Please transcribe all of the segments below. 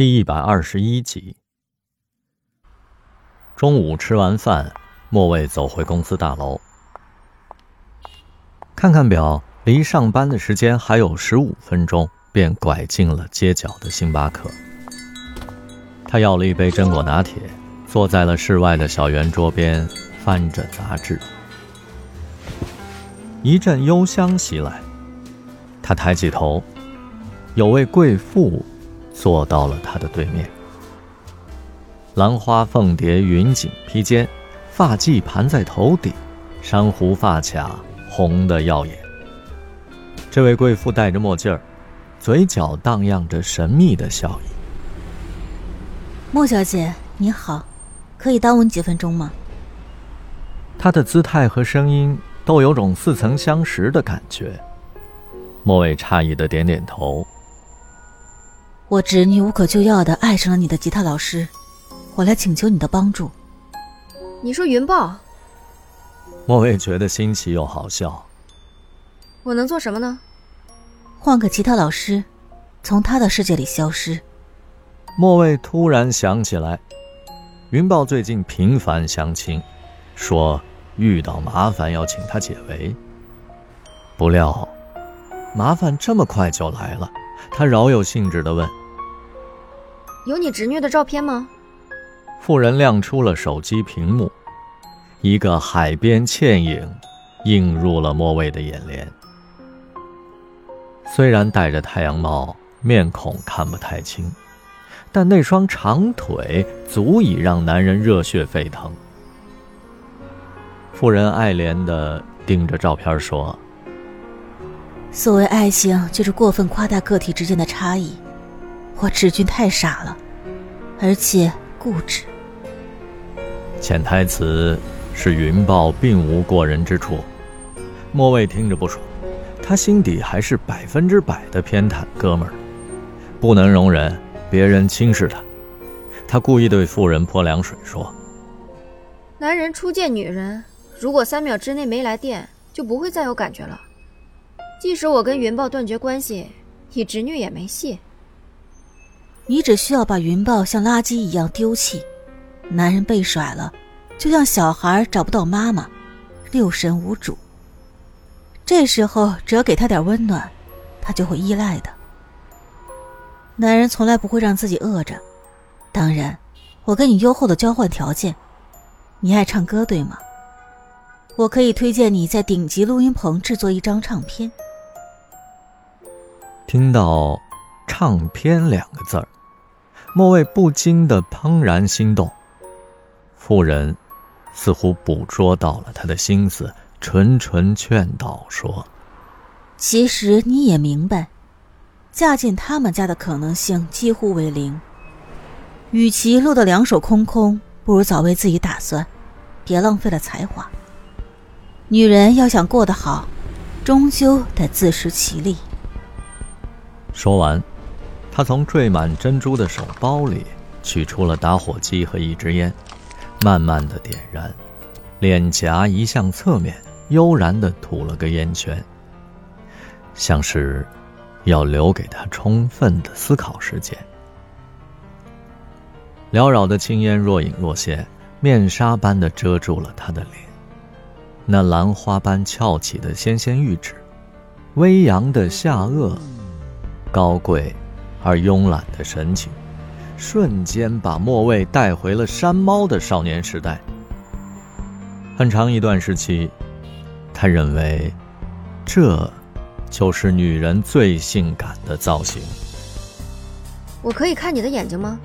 第一百二十一集。中午吃完饭，莫卫走回公司大楼，看看表，离上班的时间还有十五分钟，便拐进了街角的星巴克。他要了一杯榛果拿铁，坐在了室外的小圆桌边，翻着杂志。一阵幽香袭来，他抬起头，有位贵妇。坐到了他的对面，兰花凤蝶云锦披肩，发髻盘在头顶，珊瑚发卡红得耀眼。这位贵妇戴着墨镜儿，嘴角荡漾着神秘的笑意。莫小姐，你好，可以耽误你几分钟吗？她的姿态和声音都有种似曾相识的感觉。莫伟诧异的点点头。我侄女无可救药的爱上了你的吉他老师，我来请求你的帮助。你说云豹？莫蔚觉得新奇又好笑。我能做什么呢？换个吉他老师，从他的世界里消失。莫蔚突然想起来，云豹最近频繁相亲，说遇到麻烦要请他解围。不料，麻烦这么快就来了，他饶有兴致地问。有你侄女的照片吗？妇人亮出了手机屏幕，一个海边倩影映入了莫蔚的眼帘。虽然戴着太阳帽，面孔看不太清，但那双长腿足以让男人热血沸腾。妇人爱怜地盯着照片说：“所谓爱情，就是过分夸大个体之间的差异。”我志军太傻了，而且固执。潜台词是云豹并无过人之处。莫蔚听着不爽，他心底还是百分之百的偏袒哥们儿，不能容忍别人轻视他。他故意对妇人泼凉水说：“男人初见女人，如果三秒之内没来电，就不会再有感觉了。即使我跟云豹断绝关系，你侄女也没戏。”你只需要把云豹像垃圾一样丢弃，男人被甩了，就像小孩找不到妈妈，六神无主。这时候只要给他点温暖，他就会依赖的。男人从来不会让自己饿着。当然，我跟你优厚的交换条件，你爱唱歌对吗？我可以推荐你在顶级录音棚制作一张唱片。听到“唱片”两个字儿。莫蔚不禁的怦然心动，妇人似乎捕捉到了他的心思，纯纯劝导说：“其实你也明白，嫁进他们家的可能性几乎为零。与其落得两手空空，不如早为自己打算，别浪费了才华。女人要想过得好，终究得自食其力。”说完。他从缀满珍珠的手包里取出了打火机和一支烟，慢慢的点燃，脸颊移向侧面，悠然的吐了个烟圈，像是要留给他充分的思考时间。缭绕的青烟若隐若现，面纱般的遮住了他的脸，那兰花般翘起的纤纤玉指，微扬的下颚，高贵。而慵懒的神情，瞬间把莫蔚带回了山猫的少年时代。很长一段时期，他认为，这，就是女人最性感的造型。我可以看你的眼睛吗？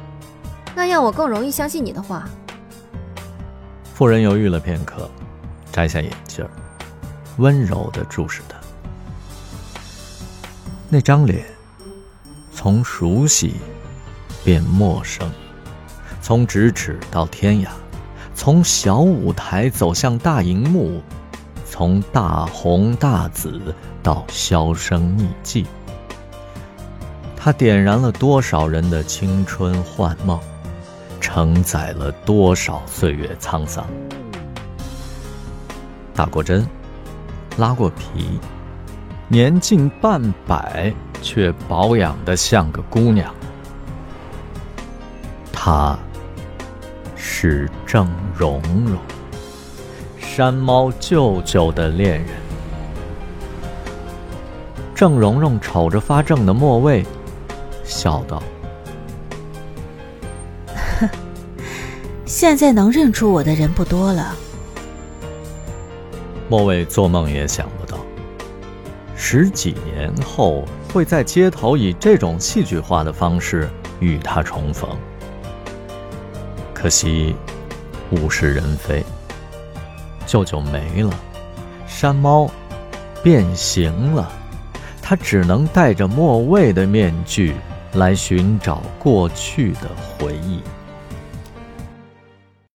那样我更容易相信你的话。妇人犹豫了片刻，摘下眼镜，温柔地注视他。那张脸。从熟悉变陌生，从咫尺到天涯，从小舞台走向大荧幕，从大红大紫到销声匿迹。它点燃了多少人的青春幻梦，承载了多少岁月沧桑。打过针，拉过皮，年近半百。却保养的像个姑娘。她是郑蓉蓉，山猫舅舅的恋人。郑蓉蓉瞅着发怔的莫蔚，笑道：“现在能认出我的人不多了。”莫蔚做梦也想不到，十几年后会在街头以这种戏剧化的方式与他重逢。可惜，物是人非，舅舅没了，山猫变形了。他只能带着末位的面具来寻找过去的回忆。